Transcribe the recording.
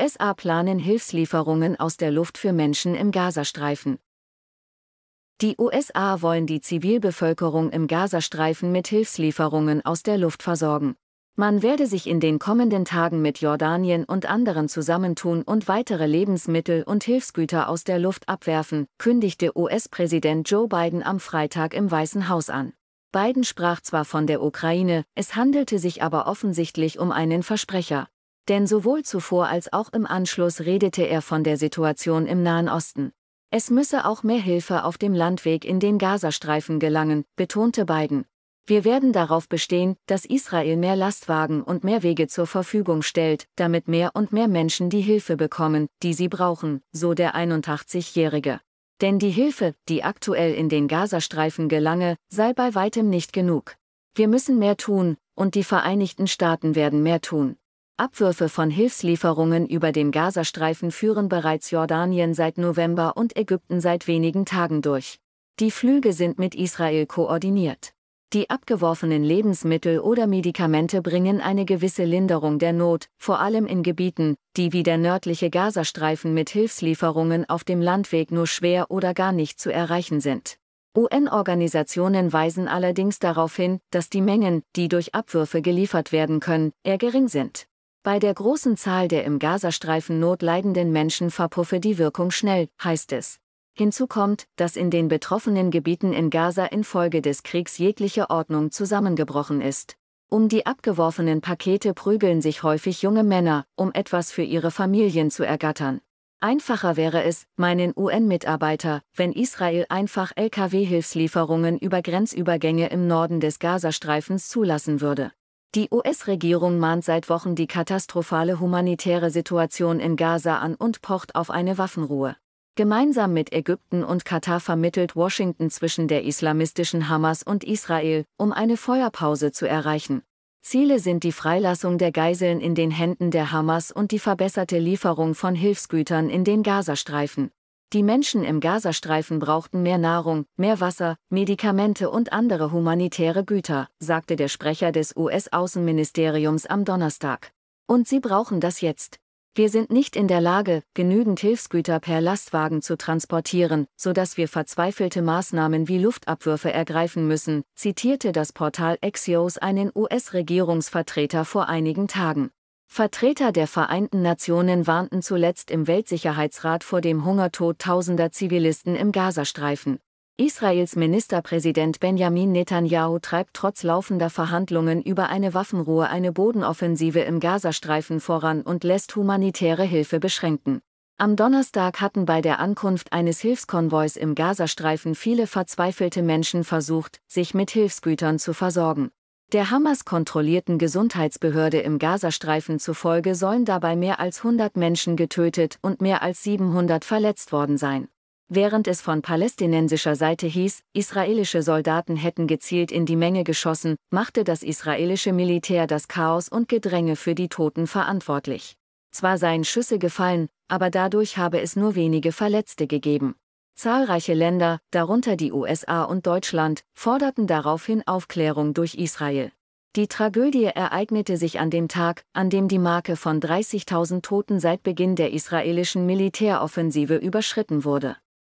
USA planen Hilfslieferungen aus der Luft für Menschen im Gazastreifen. Die USA wollen die Zivilbevölkerung im Gazastreifen mit Hilfslieferungen aus der Luft versorgen. Man werde sich in den kommenden Tagen mit Jordanien und anderen zusammentun und weitere Lebensmittel und Hilfsgüter aus der Luft abwerfen, kündigte US-Präsident Joe Biden am Freitag im Weißen Haus an. Biden sprach zwar von der Ukraine, es handelte sich aber offensichtlich um einen Versprecher. Denn sowohl zuvor als auch im Anschluss redete er von der Situation im Nahen Osten. Es müsse auch mehr Hilfe auf dem Landweg in den Gazastreifen gelangen, betonte Biden. Wir werden darauf bestehen, dass Israel mehr Lastwagen und mehr Wege zur Verfügung stellt, damit mehr und mehr Menschen die Hilfe bekommen, die sie brauchen, so der 81-Jährige. Denn die Hilfe, die aktuell in den Gazastreifen gelange, sei bei weitem nicht genug. Wir müssen mehr tun, und die Vereinigten Staaten werden mehr tun. Abwürfe von Hilfslieferungen über den Gazastreifen führen bereits Jordanien seit November und Ägypten seit wenigen Tagen durch. Die Flüge sind mit Israel koordiniert. Die abgeworfenen Lebensmittel oder Medikamente bringen eine gewisse Linderung der Not, vor allem in Gebieten, die wie der nördliche Gazastreifen mit Hilfslieferungen auf dem Landweg nur schwer oder gar nicht zu erreichen sind. UN-Organisationen weisen allerdings darauf hin, dass die Mengen, die durch Abwürfe geliefert werden können, eher gering sind. Bei der großen Zahl der im Gazastreifen notleidenden Menschen verpuffe die Wirkung schnell, heißt es. Hinzu kommt, dass in den betroffenen Gebieten in Gaza infolge des Kriegs jegliche Ordnung zusammengebrochen ist. Um die abgeworfenen Pakete prügeln sich häufig junge Männer, um etwas für ihre Familien zu ergattern. Einfacher wäre es, meinen UN-Mitarbeiter, wenn Israel einfach Lkw-Hilfslieferungen über Grenzübergänge im Norden des Gazastreifens zulassen würde. Die US-Regierung mahnt seit Wochen die katastrophale humanitäre Situation in Gaza an und pocht auf eine Waffenruhe. Gemeinsam mit Ägypten und Katar vermittelt Washington zwischen der islamistischen Hamas und Israel, um eine Feuerpause zu erreichen. Ziele sind die Freilassung der Geiseln in den Händen der Hamas und die verbesserte Lieferung von Hilfsgütern in den Gazastreifen. Die Menschen im Gazastreifen brauchten mehr Nahrung, mehr Wasser, Medikamente und andere humanitäre Güter, sagte der Sprecher des US-Außenministeriums am Donnerstag. Und sie brauchen das jetzt. Wir sind nicht in der Lage, genügend Hilfsgüter per Lastwagen zu transportieren, so dass wir verzweifelte Maßnahmen wie Luftabwürfe ergreifen müssen, zitierte das Portal Axios einen US-Regierungsvertreter vor einigen Tagen. Vertreter der Vereinten Nationen warnten zuletzt im Weltsicherheitsrat vor dem Hungertod tausender Zivilisten im Gazastreifen. Israels Ministerpräsident Benjamin Netanyahu treibt trotz laufender Verhandlungen über eine Waffenruhe eine Bodenoffensive im Gazastreifen voran und lässt humanitäre Hilfe beschränken. Am Donnerstag hatten bei der Ankunft eines Hilfskonvois im Gazastreifen viele verzweifelte Menschen versucht, sich mit Hilfsgütern zu versorgen. Der Hamas-kontrollierten Gesundheitsbehörde im Gazastreifen zufolge sollen dabei mehr als 100 Menschen getötet und mehr als 700 verletzt worden sein. Während es von palästinensischer Seite hieß, israelische Soldaten hätten gezielt in die Menge geschossen, machte das israelische Militär das Chaos und Gedränge für die Toten verantwortlich. Zwar seien Schüsse gefallen, aber dadurch habe es nur wenige Verletzte gegeben. Zahlreiche Länder, darunter die USA und Deutschland, forderten daraufhin Aufklärung durch Israel. Die Tragödie ereignete sich an dem Tag, an dem die Marke von 30.000 Toten seit Beginn der israelischen Militäroffensive überschritten wurde.